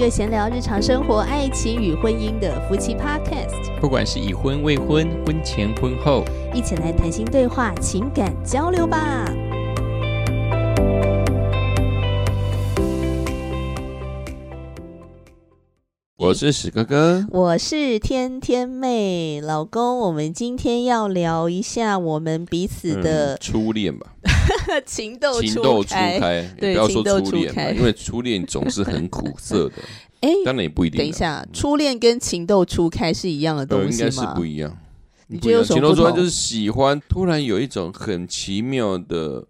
个闲聊日常生活、爱情与婚姻的夫妻 Podcast，不管是已婚、未婚、婚前、婚后，一起来谈心对话、情感交流吧。我是史哥哥，我是天天妹，老公，我们今天要聊一下我们彼此的、嗯初恋吧，情窦情窦初开。对也不要说初恋吧，初开因为初恋总是很苦涩的，哎，当然也不一定啊。等一下，初恋跟情窦初开是一样的呃，东应该是？不一样。你觉得有什么情窦初开就是喜欢，突然有一种很奇妙的，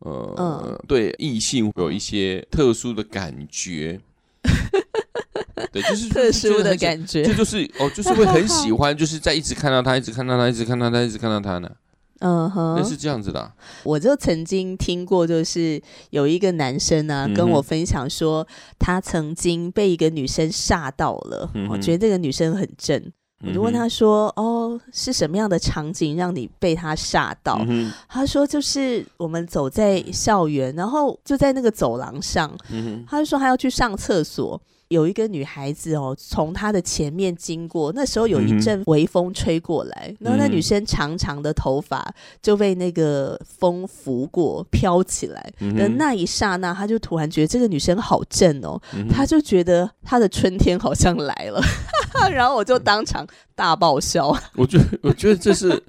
呃，嗯对异性有一些特殊的感觉。对，就是特殊的。感觉这。就是哦，就是会很喜欢，就是在一直看到他，一直看到他，一直看到他，一直看到他呢，嗯哼，那是这样子的啊。我就曾经听过，就是有一个男生啊，嗯跟我分享说，他曾经被一个女生吓到了，我觉得这个女生很正，我就问他说：“哦，是什么样的场景让你被他吓到？”嗯，他说：“就是我们走在校园，然后就在那个走廊上，嗯，他就说他要去上厕所。”有一个女孩子哦，从他的前面经过，那时候有一阵微风吹过来，然后那嗯女生长长的头发就被那个风拂过，飘起来。的嗯那一刹那，他就突然觉得这个女生好正哦，嗯他就觉得他的春天好像来了，然后我就当场大爆笑，我觉得，我觉得这是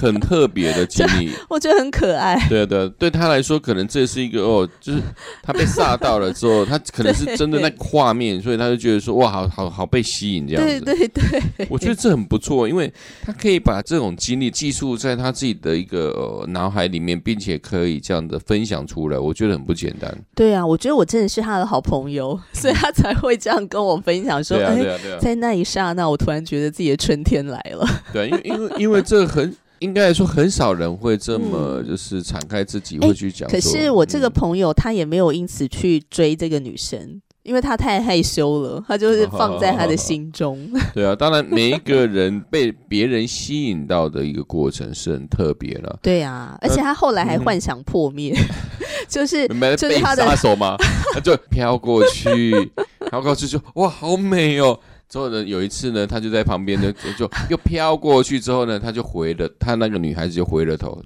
很特别的经历。我觉得很可爱。对啊，对啊，对他来说，可能这是一个哦，就是他被吓到了之后，他可能是真的那个画面，所以他就觉得说，哇，好好好被吸引这样子。对对，我觉得这很不错，因为他可以把这种经历记述在他自己的一个、呃、脑海里面，并且可以这样的分享出来，我觉得很不简单。对啊，我觉得我真的是他的好朋友，所以他才会这样跟我分享说，对啊，哎、对啊，对啊，在那一刹那，我突然觉得自己的春天来了。对啊，因为因为因为这很应该来说很少人会这么嗯就是敞开自己，哎会去讲说。可是我这个嗯朋友他也没有因此去追这个女生，因为他太害羞了，他就是放在他的心中。对啊，当然每一个人被别人吸引到的一个过程是很特别了。对啊，而且他后来还幻想破灭，就是就是他的杀手吗？他就飘过去，飘过去就哇，好美哦。之后呢，有一次呢，他就在旁边呢，就就又飘过去之后呢，他就回了，他那个女孩子就回了头。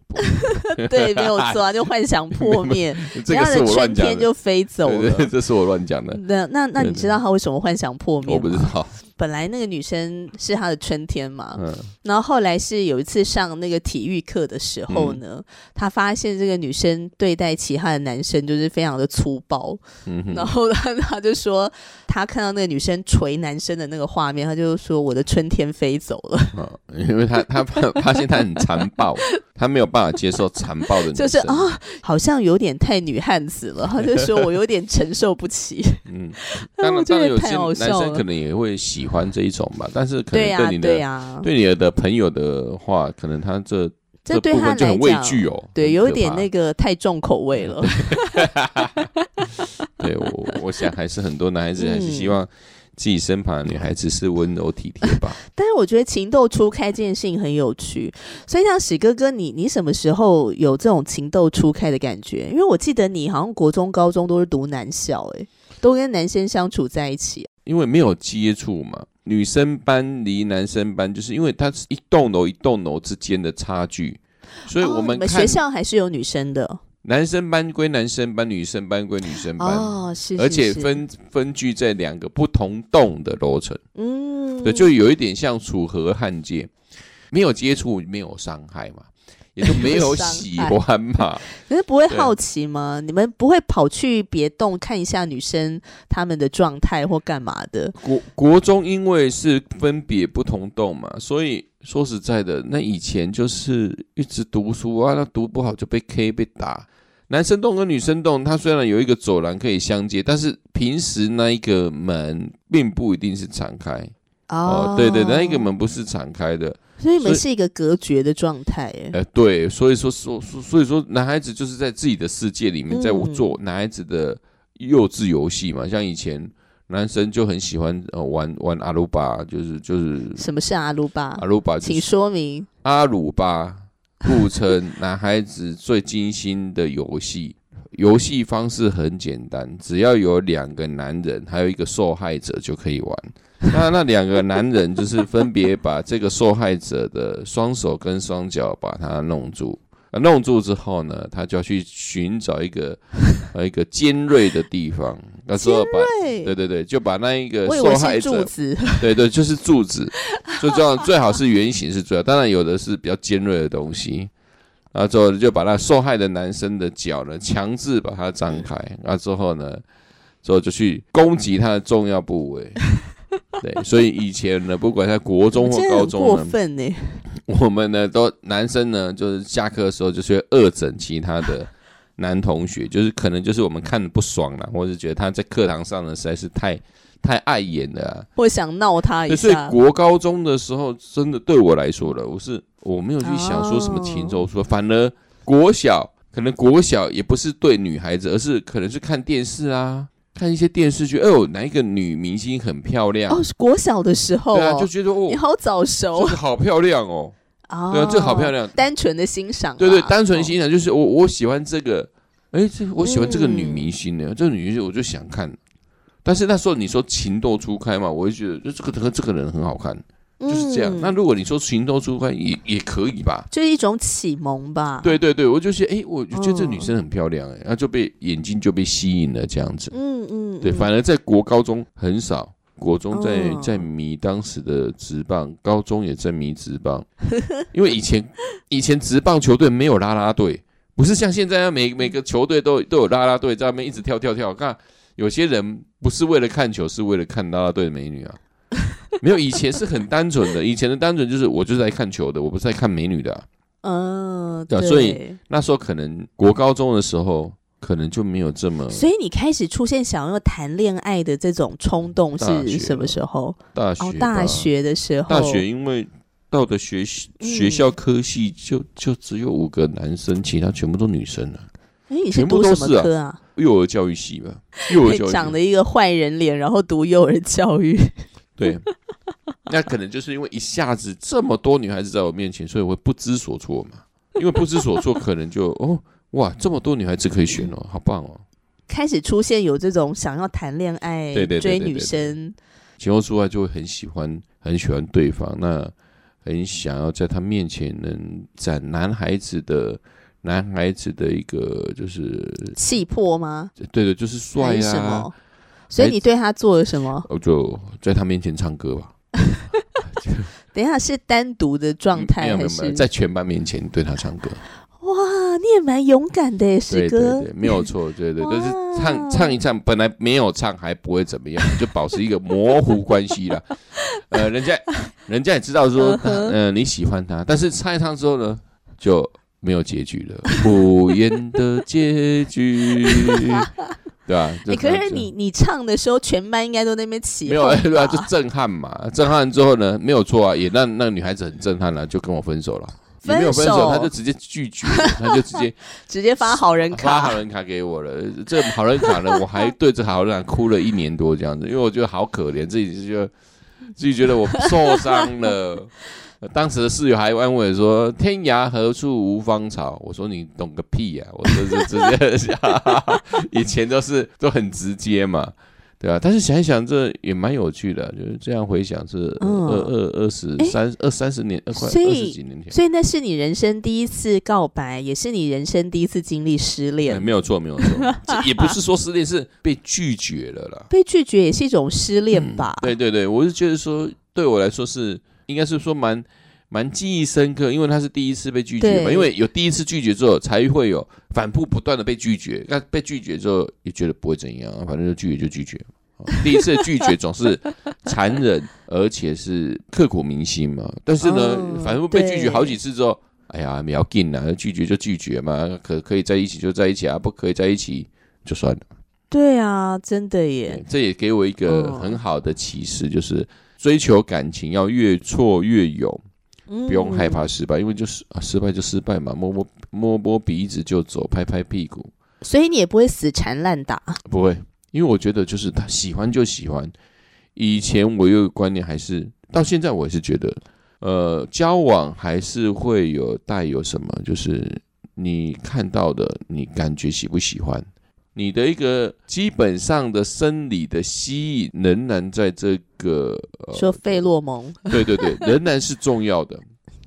对，没有错啊，就幻想破灭，这个是我乱讲就飞走了。这是我乱讲的，那那那你知道他为什么幻想破灭吗？我不知道。本来那个女生是他的春天嘛，嗯。然后后来是有一次上那个体育课的时候呢，他发现这个女生对待其他的男生就是非常的粗暴，然后他他就说他看到那个女生捶男生的那个画面，他就说我的春天飞走了，啊，因为他他发发现他很残暴，他没有办法接受残暴的女生。就是啊，好像有点太女汉子了，他就说我有点承受不起。嗯，但当然，当然有些男生可能也会喜欢这一种吧，但是可、能对你的对你的朋友的话，可能他这这对他就，很畏惧哦，对，有一点那个太重口味了。对我，我想还是很多男孩子还是嗯希望自己身旁的女孩子是温柔体贴吧。但是我觉得情窦初开这件事情很有趣，所以像史哥哥你，你什么时候有这种情窦初开的感觉？因为我记得你好像国中、高中都是读男校、欸，都跟男生相处在一起。因为没有接触嘛，女生班离男生班，就是因为它是一栋楼一栋楼之间的差距，所以我们看学校还是有女生的？男生班归男生班，女生班归女生班，哦，是，是而且分分居在两个不同栋的楼层，嗯，对，就有一点像楚河汉界，没有接触，没有伤害嘛，也就 没有喜欢嘛。可是不会好奇吗？你们不会跑去别栋看一下女生她们的状态或干嘛的？国国中因为是分别不同栋嘛，所以说实在的，那以前就是一直读书啊，那读不好就被 K 被打。男生栋跟女生栋，它虽然有一个走廊可以相接，但是平时那一个门并不一定是敞开。哦，对对，那一个门不是敞开的。所以你们是一个隔绝的状态，哎，呃，对，所以说说所所以说，男孩子就是在自己的世界里面，在嗯做男孩子的幼稚游戏嘛。像以前男生就很喜欢呃玩玩阿鲁巴，就是就是什么是阿鲁巴阿？鲁巴，就请说明。阿鲁巴，故称男孩子最精心的游戏。游戏方式很简单，只要有两个男人，还有一个受害者就可以玩。那那两个男人就是分别把这个受害者的双手跟双脚把他弄住，弄住之后呢，他就要去寻找一个 呃一个尖锐的地方，那时候把对对对对，就把那一个受害者，是柱子，对对，就是柱子，就这样最好是圆形是最好，当然有的是比较尖锐的东西。然后之后就把那受害的男生的脚呢，强制把它张开，然后之后呢，之后就去攻击他的重要部位。对，所以以前呢，不管在国中或高中呢，分呢。我们呢都男生呢，就是下课的时候就是会恶整其他的男同学，就是可能就是我们看的不爽了，或者觉得他在课堂上呢实在是太太碍眼了、啊。或想闹他一下，所以，国高中的时候，真的对我来说了，我是我没有去想说什么情哦。周说，反而国小可能国小也不是对女孩子，而是可能是看电视啊，看一些电视剧，哎呦，哪一个女明星很漂亮，哦，是国小的时候对啊，哦。就觉得哦你，好早熟。这个好漂亮哦，哦，对啊，这好漂亮，单纯的欣赏，对对，单纯哦欣赏就是我我喜欢这个，哎，这我喜欢这个女嗯明星呢，这个女明星我就想看。但是那时候你说情窦初开嘛，我就觉得就这个这个这个人很好看，就是这样。嗯那如果你说情窦初开也也可以吧？就是一种启蒙吧。，对对对，我就觉得哎，我就觉得这嗯女生很漂亮哎，然后就被眼睛就被吸引了这样子。嗯嗯，对，嗯反而在国高中很少，国中在嗯在迷当时的职棒，高中也在迷职棒，因为以前以前职棒球队没有啦啦队，不是像现在每每个球队都都有啦啦队在那边一直跳跳跳。看有些人不是为了看球，是为了看啦啦队的美女啊。没有，以前是很单纯的，以前的单纯就是我就是在看球的，我不是在看美女的啊、嗯，对，所以那时候可能国高中的时候，可能就没有这么所以你开始出现想要谈恋爱的这种冲动是什么时候？大学大学的时候，大学因为到的学学校科系就就只有五个男生，其他全部都女生了。哎，你读什么科啊？幼儿教育系吧，幼儿教育系。长了一个坏人脸，然后读幼儿教育，对。那可能就是因为一下子这么多女孩子在我面前，所以我会不知所措嘛。因为不知所措，可能就哦哇，这么多女孩子可以选哦，好棒哦。开始出现有这种想要谈恋爱、对对对追女对对对生，前后之外就会很喜欢很喜欢对方，那很想要在他面前能展男孩子的男孩子的一个就是气魄吗？对的，就是帅呀？所以你对他做了什么？我就在他面前唱歌吧。等一下是单独的状态还有没有没有，是？在全班面前对他唱歌。哇，你也蛮勇敢的耶，石对对哥对，。没有错，对对，但是唱唱一唱，本来没有唱还不会怎么样，就保持一个模糊关系啦。呃，人家人家也知道说，嗯你喜欢他，但是唱一唱之后呢，就没有结局了，不言的结局，对啊？哎、就可是你你唱的时候，全班应该都在那边起没有，哄对啊？就震撼嘛，震撼之后呢，没有错啊，也让那个女孩子很震撼了，就跟我分手了。也没有分手，他就直接拒绝，他就直接 直接发好人卡发好，人卡给我了。这好人卡呢，我还对着好人卡哭了一年多这样子，因为我觉得好可怜，自己就觉得自己觉得我受伤了。当时的室友还安慰说：“天涯何处无芳草。”我说：“你懂个屁呀、我就是直接，以前都是都很直接嘛，对吧、但是想一想，这也蛮有趣的，就是这样回想是二嗯二二十三二三十年，二快二十几年前。所以那是你人生第一次告白，也是你人生第一次经历失哎恋。没有错，没有错，这也不是说失恋，是被拒绝了啦。被拒绝也是一种失恋吧？对对对，我是觉得说，对我来说是应该是说蛮蛮记忆深刻，因为他是第一次被拒绝嘛，因为有第一次拒绝之后，才会有反复不断的被拒绝。那被拒绝之后，也觉得不会怎样，反正就拒绝就拒绝。哦第一次的拒绝总是残忍，而且是刻骨铭心嘛。但是呢，哦反复被拒绝好几次之后，哎呀，不要紧啊，拒绝就拒绝嘛，可可以在一起就在一起啊，不可以在一起就算了。对啊，真的耶对。这也给我一个哦很好的启示，就是追求感情要越挫越勇，不不用害。怕失败，因为就是啊，失败就失败嘛，摸摸摸摸鼻子就走，拍拍屁股，所以你也不会死缠烂打。不会，因为我觉得就是他喜欢就喜欢。以前我有个观念，还是到现在我也是觉得，呃，交往还是会有带有什么，就是你看到的，你感觉喜不喜欢？你的一个基本上的生理的吸引，仍然在这个呃，说费洛蒙，对对对，仍然是重要的。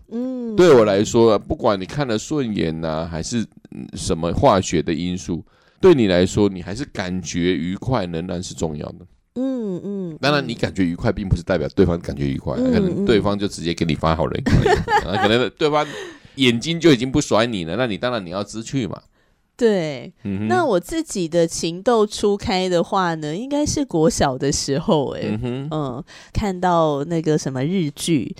嗯，对我来说，不管你看了顺眼呐、还是嗯什么化学的因素，对你来说，你还是感觉愉快，仍然是重要的。嗯嗯，当然，嗯你感觉愉快，并不是代表对方感觉愉快，嗯可能对方就直接给你发好人卡，啊可能对方眼睛就已经不甩你了，那你当然你要知趣嘛。对。嗯，那我自己的情窦初开的话呢，应该是国小的时候、欸，嗯，嗯，看到那个什么日剧，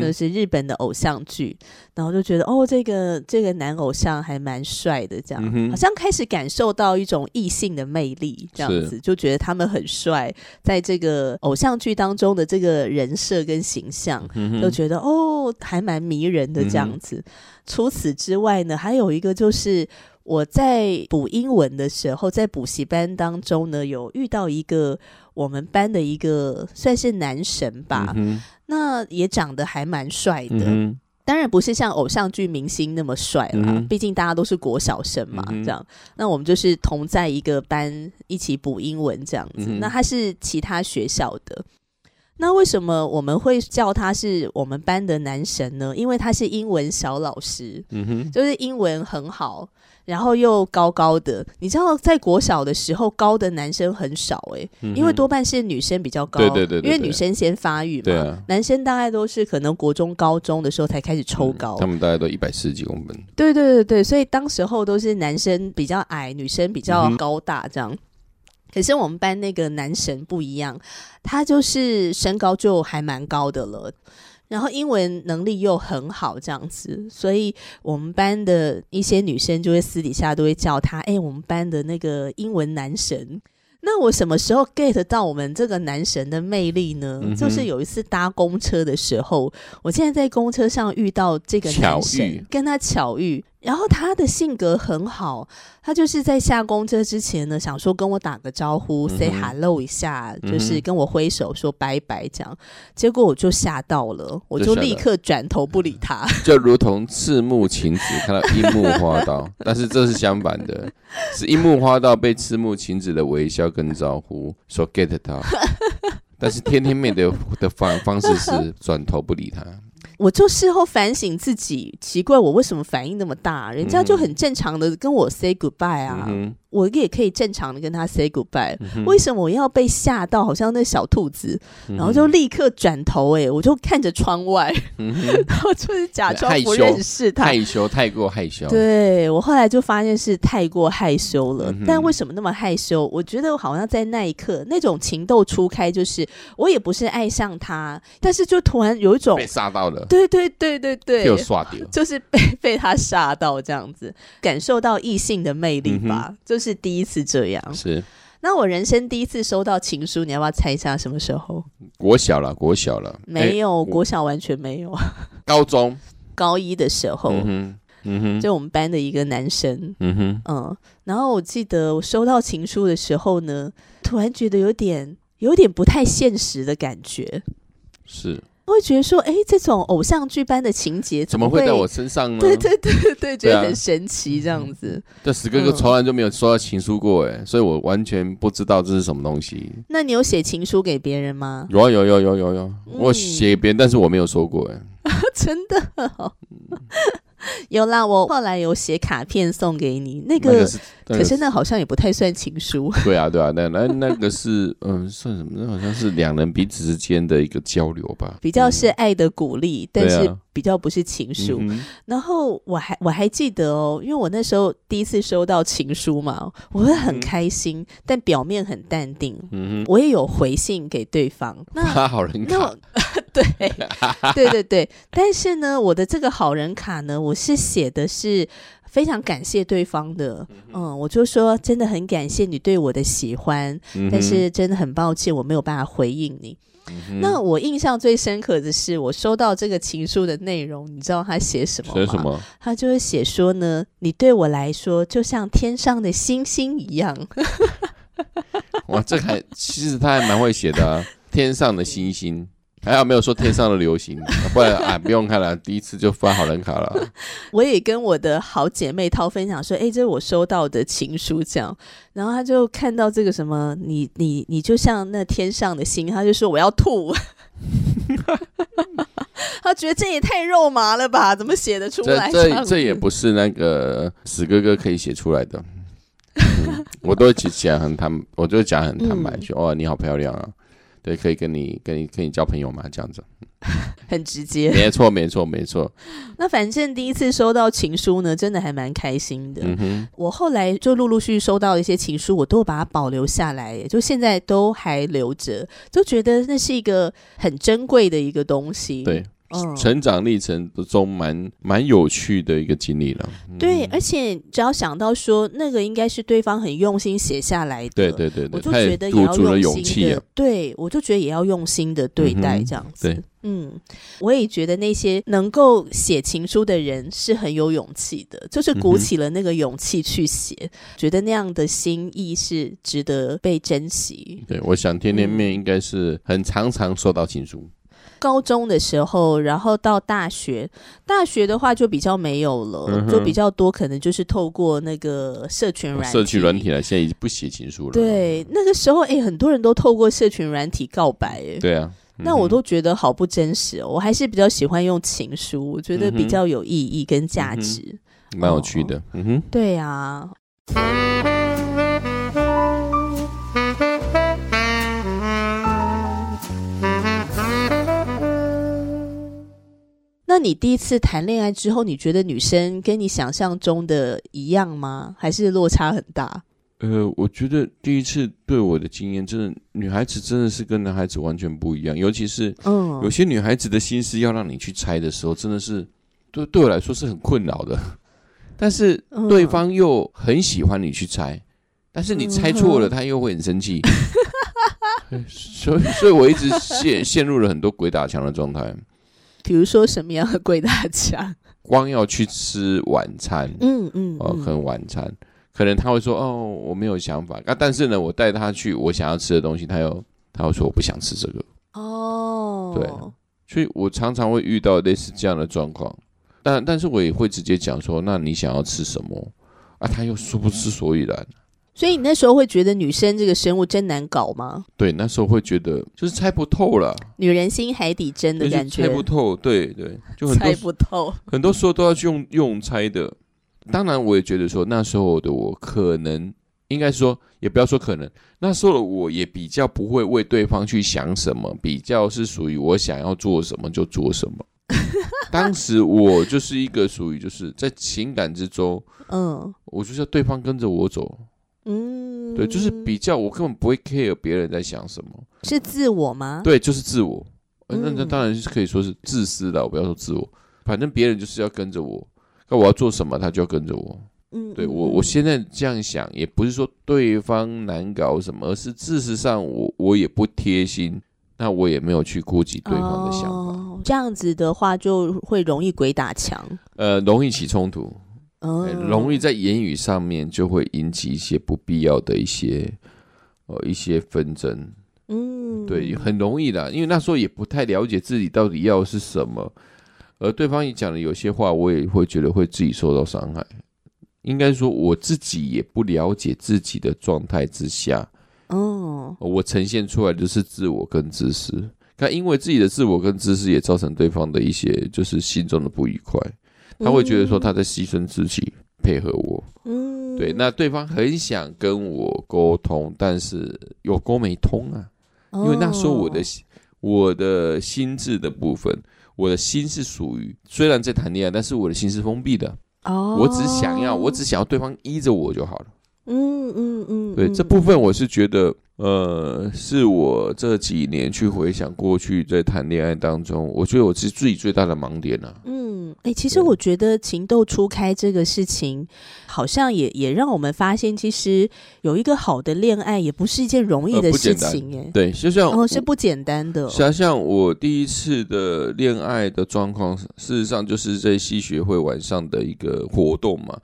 就是日本的偶像剧，然后就觉得哦，这个这个男偶像还蛮帅的，这样、嗯好像开始感受到一种异性的魅力，这样子就觉得他们很帅，在这个偶像剧当中的这个人设跟形象，就觉得哦，还蛮迷人的这样子。除此之外呢，还有一个就是我在补英文的时候，在补习班当中呢，有遇到一个我们班的一个算是男神吧，嗯，那也长得还蛮帅的。嗯，当然不是像偶像剧明星那么帅啦，嗯毕竟大家都是国小生嘛，嗯这样。那我们就是同在一个班一起补英文这样子。嗯那他是其他学校的。那为什么我们会叫他是我们班的男神呢？因为他是英文小老师，嗯哼，就是英文很好，然后又高高的。你知道，在国小的时候，高的男生很少诶、嗯因为多半是女生比较高，对对对对因为女生先发育嘛，男生大概都是可能国中、高中的时候才开始抽高，嗯他们大概都一百四十几公分。对对对对，所以当时候都是男生比较矮，女生比较高大这样。可是我们班那个男神不一样，他就是身高就还蛮高的了，然后英文能力又很好这样子，所以我们班的一些女生就会私底下都会叫他，哎、我们班的那个英文男神。那我什么时候 get 到我们这个男神的魅力呢？嗯就是有一次搭公车的时候，我现在在公车上遇到这个男神遇，跟他巧遇，然后他的性格很好，他就是在下公车之前呢，想说跟我打个招呼、嗯 s a y hello 一下，嗯就是跟我挥手说拜拜这样。结果我就吓到了，我就立刻转头不理他。就如同赤木晴子看到樱木花道，但是这是相反的，是樱木花道被赤木晴子的微笑跟招呼所 get 到，但是天天妹的的方方式是转头不理他。我就事后反省自己，奇怪我为什么反应那么大？人家就很正常的跟我 say goodbye 啊，嗯我也可以正常的跟他 say goodbye，、嗯为什么我要被吓到，好像那小兔子，哼。然后就立刻转头、欸，我就看着窗外，嗯然后就是假装不认识他。害羞，太过害羞。对我后来就发现是太过害羞了，嗯但为什么那么害羞？我觉得好像在那一刻，那种情窦初开，就是我也不是爱上他，但是就突然有一种被，杀到了，对对对对对，又刷掉。就是被被他吓到这样子，感受到异性的魅力吧，就是第一次这样。是那我人生第一次收到情书，你要不要猜一下什么时候？国小了，国小了，没有，我国小完全没有。高中。高一的时候，嗯，嗯哼，就我们班的一个男生，嗯哼，嗯，然后我记得我收到情书的时候呢，突然觉得有点有点不太现实的感觉，是我会觉得说，哎，这种偶像剧般的情节会怎么会在我身上呢？对对对对对，觉得很神奇这样子。这死哥哥嗯从来就没有收到情书过，哎，所以我完全不知道这是什么东西。那你有写情书给别人吗？有啊有有有有有，嗯我写给别人，但是我没有说过，哎，真的、哦。有啦，我后来有写卡片送给你，那个那个是，那个可是那好像也不太算情书。对啊对啊，那那那个是嗯算什么？那好像是两人彼此之间的一个交流吧，比较是爱的鼓励，但是比较不是情书。然后我还我还记得哦，因为我那时候第一次收到情书嘛，我会很开心，但表面很淡定。嗯我也有回信给对方，那 好人卡 对对对对，但是呢，我的这个好人卡呢，我是写的是非常感谢对方的，嗯，我就说真的很感谢你对我的喜欢，嗯但是真的很抱歉我没有办法回应你。嗯那我印象最深刻的是，我收到这个情书的内容，你知道他写什么吗？写什么？他就是写说呢，你对我来说就像天上的星星一样。哇，这还其实他还蛮会写的啊，天上的星星，还好没有说天上的流星，不然啊不用看了，第一次就发好人卡了。我也跟我的好姐妹涛分享说，哎，这是我收到的情书，这样，然后她就看到这个什么，你你你就像那天上的星，她就说我要吐，她觉得这也太肉麻了吧，怎么写得出来？这这这也不是那个死哥哥可以写出来的，我都讲很坦，我就讲很坦白，说哦你好漂亮啊。对，可以跟你、跟你、跟你交朋友吗？这样子，很直接。没错，没错，没错。那反正第一次收到情书呢，真的还蛮开心的。我后来就陆陆续续收到一些情书，我都把它保留下来，就现在都还留着，就觉得那是一个很珍贵的一个东西。对。成长历程中蛮蛮有趣的一个经历了。对，而且只要想到说那个应该是对方很用心写下来的，对对对，我就觉得也要用心的。对，我就觉得也要用心的对待这样子。嗯，我也觉得那些能够写情书的人是很有勇气的，就是鼓起了那个勇气去写，觉得那样的心意是值得被珍惜。对，我想天天面应该是很常常收到情书。高中的时候，然后到大学，大学的话就比较没有了，就比较多，可能就是透过那个社群软社群软体了。现在已经不写情书了。对，那个时候，哎，很多人都透过社群软体告白，哎，对啊，那我都觉得好不真实哦。我还是比较喜欢用情书，我觉得比较有意义跟价值，蛮有趣的。嗯哼，对呀。那你第一次谈恋爱之后，你觉得女生跟你想象中的一样吗？还是落差很大？呃，我觉得第一次对我的经验，真的女孩子真的是跟男孩子完全不一样。尤其是，嗯，有些女孩子的心思要让你去猜的时候，真的是对对我来说是很困扰的。但是对方又很喜欢你去猜，但是你猜错了，他又会很生气。所以，所以我一直陷陷入了很多鬼打墙的状态。比如说什么样的鬼大家？光要去吃晚餐，嗯嗯，哦，很晚餐，可能他会说哦，我没有想法啊。但是呢，我带他去我想要吃的东西，他又他会说我不想吃这个。哦，对，所以我常常会遇到类似这样的状况。但但是我也会直接讲说，那你想要吃什么啊？他又说不出所以然。所以你那时候会觉得女生这个生物真难搞吗？对，那时候会觉得就是猜不透了，女人心海底针的感觉，猜不透。对对，就很猜不透，很多时候都要去用用猜的。当然，我也觉得说那时候的我可能应该说，也不要说可能，那时候的我也比较不会为对方去想什么，比较是属于我想要做什么就做什么。当时我就是一个属于就是在情感之中，嗯，我就是要对方跟着我走。嗯，对，就是比较，我根本不会 care 别人在想什么，是自我吗？对，就是自我。那那当然是可以说是自私的，我不要说自我，反正别人就是要跟着我，那我要做什么，他就要跟着我。嗯，对我我现在这样想，也不是说对方难搞什么，而是事实上我我也不贴心，那我也没有去顾及对方的想法。这样子的话，就会容易鬼打墙，呃，容易起冲突。容易在言语上面就会引起一些不必要的一些呃一些纷争，嗯，对，很容易的，因为那时候也不太了解自己到底要是什么，而对方也讲的有些话，我也会觉得会自己受到伤害。应该说我自己也不了解自己的状态之下，哦，我呈现出来的是自我跟自私，那因为自己的自我跟自私也造成对方的一些就是心中的不愉快。他会觉得说他在牺牲自己配合我，嗯，对，那对方很想跟我沟通，但是有沟没通啊，因为那时候我的我的心智的部分，我的心是属于虽然在谈恋爱，但是我的心是封闭的，哦，我只想要，我只想要对方依着我就好了，嗯嗯嗯，对，这部分我是觉得。呃，是我这几年去回想过去在谈恋爱当中，我觉得我是自己最大的盲点啊。嗯，哎，其实我觉得情窦初开这个事情，好像也也让我们发现，其实有一个好的恋爱也不是一件容易的事情。哎，对，就像哦，是不简单的。想想我第一次的恋爱的状况，事实上就是在西学会晚上的一个活动嘛。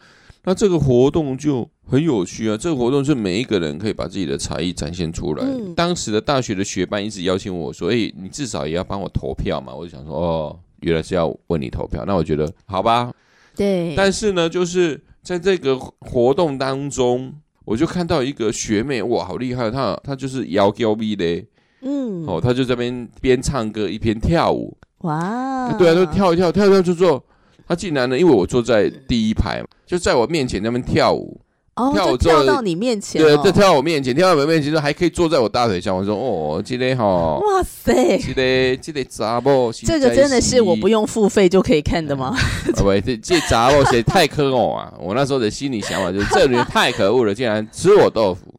那这个活动就很有趣啊！这个活动是每一个人可以把自己的才艺展现出来。嗯当时的大学的学班一直邀请我说：“哎、你至少也要帮我投票嘛。”我就想说：“哦，原来是要为你投票。”那我觉得好吧。对，但是呢，就是在这个活动当中，我就看到一个学妹，哇，好厉害！她她就是摇 Q V 的嗯，哦，她就在那边边唱歌一边跳舞。哇，对啊，就跳一跳，跳一跳就做。她竟然呢，因为我坐在第一排，就在我面前那边跳舞。跳到你面前对，哦，就跳到我面前，跳到我面前，就还可以坐在我大腿上。我说：“哦，这个哈，哇塞，这个这个杂某，这个真的是我不用用付费就可以看的吗？啊不，这这杂某谁太可恶啊！我那时候的心理想法就是，这人太可恶了，竟然吃我豆腐。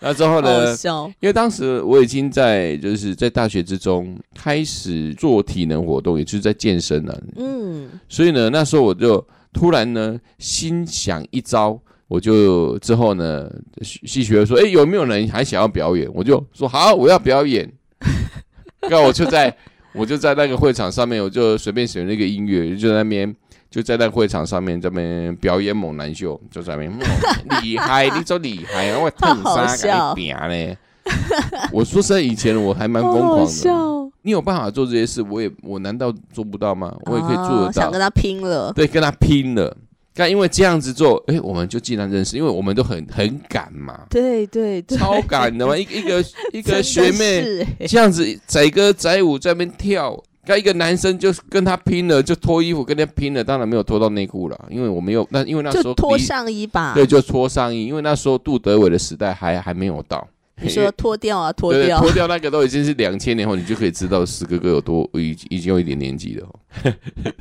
那之后呢？因为当时我已经在就是在大学之中开始做体能活动，也就是在健身了、嗯，所以呢，那时候我就突然呢心想一招，我就之后呢系系学说，哎、有没有人还想要表演？我就说好，我要表演。那我就在我就在那个会场上面，我就随便选了一个音乐，就在那边就在那个会场上面这边表演猛男秀，就在那边、嗯厉害，你走厉害，我烫好杀笑给你扁呢。我说实在，以前我还蛮疯狂的。笑，你有办法做这些事，我也我难道做不到吗？我也可以做得到哦想跟。他拼了，对，跟他拼了。但因为这样子做，哎、我们就既然认识，因为我们都很很赶嘛，对对对，超赶的嘛。一个一个一个学妹这样子载歌载舞在那边跳，那一个男生就跟他拼了，就脱衣服跟他拼了。当然没有脱到内裤了，因为我没有那因为那时候就脱上衣吧，对，就脱上衣，因为那时候杜德伟的时代还还没有到。你说脱掉啊，脱掉，脱掉那个都已经是两千年后，你就可以知道史哥哥有多已已经有一点年纪了哦。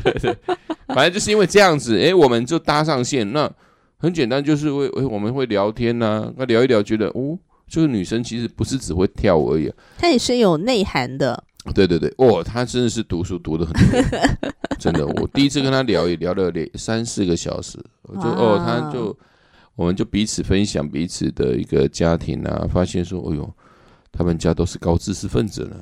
对 反正就是因为这样子，哎、我们就搭上线。那很简单，就是会诶我们会聊天呐、那聊一聊，觉得哦，这个女生其实不是只会跳舞而已、啊。它也是有内涵的，对对对，哦，她真的是读书读的很多，真的。我第一次跟她聊也聊了两三四个小时，我就哦，她就我们就彼此分享彼此的一个家庭啊，发现说，哎呦，他们家都是高知识分子呢。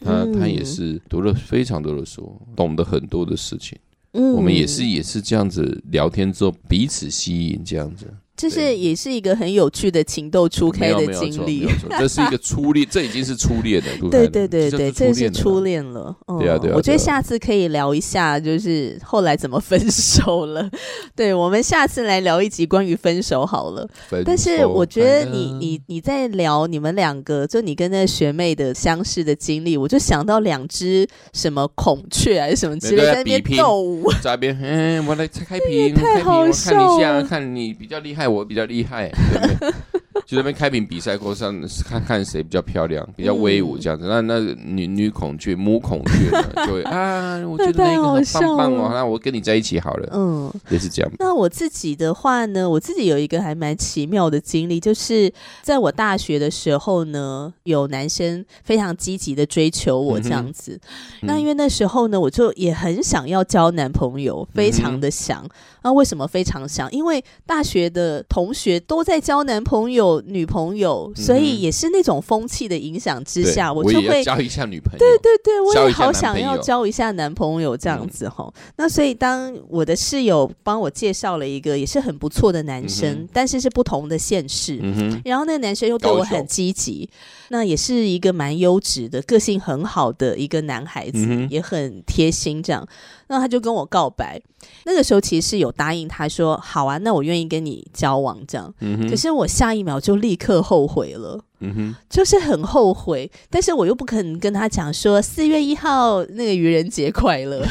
他他也嗯是读了非常多的书，懂得很多的事情。嗯，我们也是也是这样子聊天之后彼此吸引，这样子。这是也是一个很有趣的情窦初开的经历这是一个初恋，这已经是初恋了。杜对对对对，这这是初恋恋了。嗯对啊对啊我觉得下次可以聊一下，就是后来怎么分手了。对，我们下次来聊一集关于分手好了。但是我觉得你你你在聊你们两个，就你跟那个学妹的相识的经历，我就想到两只什么孔雀还是什么之类，那个在那边比拼斗舞。在那边，嗯，我来开开屏，太好笑看你比较厉害，我比较厉害，对不对？就在那边开屏比赛过上，看看谁比较漂亮，比较威武嗯这样子。那那女女孔雀、母孔雀呢，就会啊，我觉得那个很棒棒哦，那我跟你在一起好了，嗯，也是这样。那我自己的话呢，我自己有一个还蛮奇妙的经历，就是在我大学的时候呢，有男生非常积极的追求我这样子。那因为那时候呢，我就也很想要交男朋友，非常的想。那、为什么非常想？因为大学的同学都在交男朋友、女朋友，所以也是那种风气的影响之下，我我就会交一下女朋友。对对对，我也好想要交一下男朋友这样子哈、那所以当我的室友帮我介绍了一个也是很不错的男生，嗯但是是不同的县市。嗯哼，然后那个男生又对我很积极，那也是一个蛮优质的、个性很好的一个男孩子，嗯也很贴心这样。那他就跟我告白，那个时候其实是有答应他说好啊，那我愿意跟你交往这样。嗯，可是我下一秒就立刻后悔了。嗯哼，就是很后悔，但是我又不可能跟他讲说四月一号那个愚人节快乐。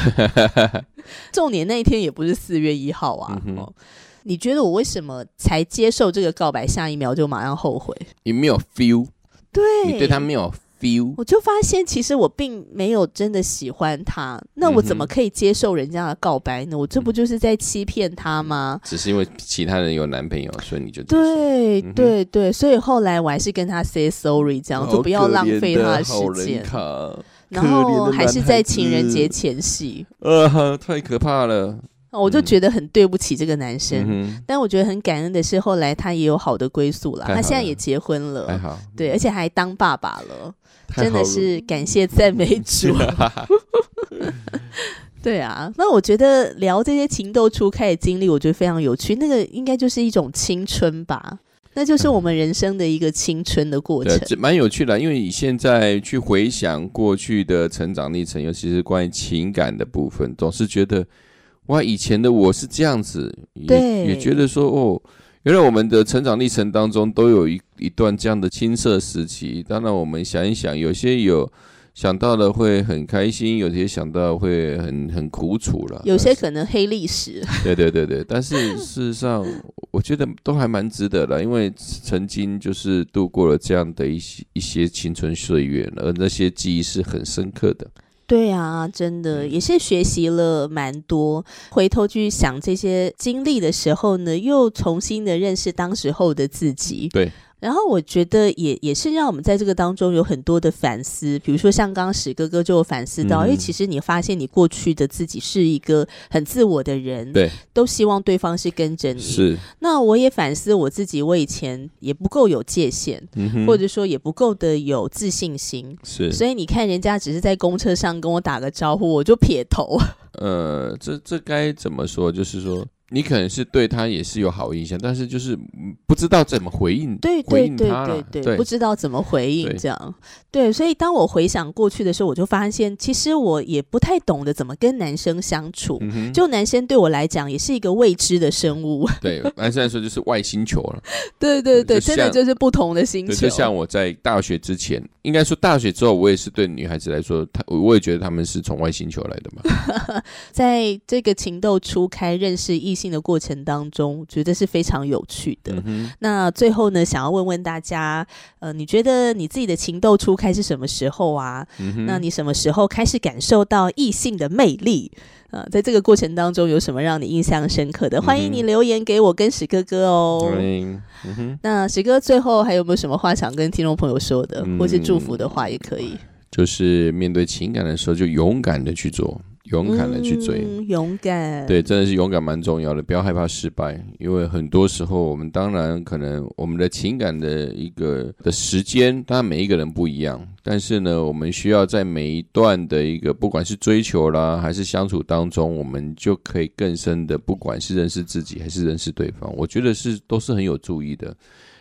重点那一天也不是四月一号啊。嗯哦，你觉得我为什么才接受这个告白，下一秒就马上后悔？你没有 feel，对，你对他没有 feel，我就发现其实我并没有真的喜欢他，那我怎么可以接受人家的告白呢？我这不就是在欺骗他吗？只是因为其他人有男朋友，所以你就对嗯对对，所以后来我还是跟他 say sorry，这样就不要浪费他的时间。然后还是在情人节前夕，呃，太可怕了。我就觉得很对不起这个男生。嗯，但我觉得很感恩的是，后来他也有好的归宿了，他现在也结婚了，对，而且还当爸爸了真的是感谢赞美 主。对啊，那我觉得聊这些情窦初开的经历，我觉得非常有趣。那个应该就是一种青春吧，那就是我们人生的一个青春的过程。这蛮有趣的，因为你现在去回想过去的成长历程，尤其是关于情感的部分，总是觉得哇，以前的我是这样子，也也觉得说哦，原来我们的成长历程当中都有一一段这样的青涩时期。当然，我们想一想，有些有。想到了会很开心，有些想到会很很苦楚了。有些可能黑历史。对对对对，但是事实上，我觉得都还蛮值得的，因为曾经就是度过了这样的一些一些青春岁月，而那些记忆是很深刻的。对啊，真的也是学习了蛮多。回头去想这些经历的时候呢，又重新的认识当时候的自己。对。然后我觉得也也是让我们在这个当中有很多的反思，比如说像刚刚史哥哥就反思到，因为其实你发现你过去的自己是一个很自我的人，对，都希望对方是跟着你。是。那我也反思我自己，我以前也不够有界限，或者说也不够的有自信心。是。所以你看，人家只是在公车上跟我打个招呼，我就撇头。呃，这这该怎么说？就是说。你可能是对他也是有好印象，但是就是不知道怎么回应，对回应他对对，不知道怎么回应这样。对，所以当我回想过去的时候，我就发现，其实我也不太懂得怎么跟男生相处。就男生对我来讲，也是一个未知的生物。对，男生来说就是外星球了。对对对，真的就是不同的星球。就像我在大学之前，应该说大学之后，我也是对女孩子来说，她我也觉得他们是从外星球来的嘛。在这个情窦初开、认识异性。的过程当中，觉得是非常有趣的。那最后呢，想要问问大家，呃，你觉得你自己的情窦初开是什么时候啊？那你什么时候开始感受到异性的魅力？呃，在这个过程当中，有什么让你印象深刻的？欢迎你留言给我跟史哥哥哦。那史哥最后还有没有什么话想跟听众朋友说的，或是祝福的话也可以？就是面对情感的时候，就勇敢的去做。勇敢的去追，勇敢，对，真的是勇敢蛮重要的，不要害怕失败，因为很多时候我们当然可能我们的情感的一个的时间，当然每一个人不一样，但是呢，我们需要在每一段的一个不管是追求啦，还是相处当中，我们就可以更深的，不管是认识自己还是认识对方，我觉得是都是很有注意的，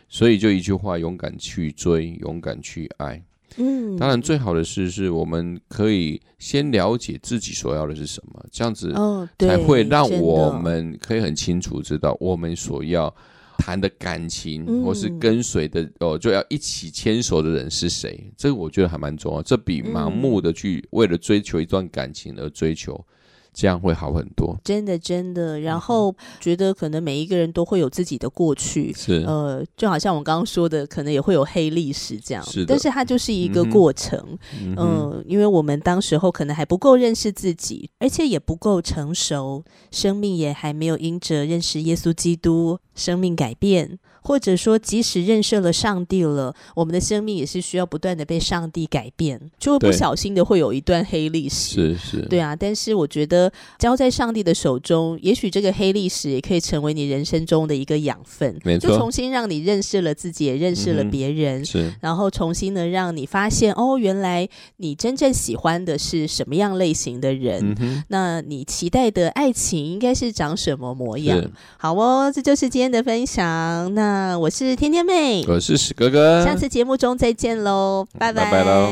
所以就一句话，勇敢去追，勇敢去爱。嗯，当然，最好的是，是我们可以先了解自己所要的是什么，这样子才会让我们可以很清楚知道我们所要谈的感情，或是跟随的哦，就要一起牵手的人是谁。这个我觉得还蛮重要，这比盲目的去为了追求一段感情而追求。这样会好很多，真的真的。然后觉得可能每一个人都会有自己的过去，是呃，就好像我刚刚说的，可能也会有黑历史这样。是但是它就是一个过程，嗯，因为我们当时候可能还不够认识自己，而且也不够成熟，生命也还没有因着认识耶稣基督，生命改变。或者说，即使认识了上帝了，我们的生命也是需要不断的被上帝改变，就会不小心的会有一段黑历史。是是，对啊。但是我觉得交在上帝的手中，也许这个黑历史也可以成为你人生中的一个养分，就重新让你认识了自己，也认识了别人。是，然后重新的让你发现，哦，原来你真正喜欢的是什么样类型的人？那你期待的爱情应该是长什么模样？好哦，这就是今天的分享。那。我是天天妹，我是史哥哥，下次节目中再见喽，拜拜喽。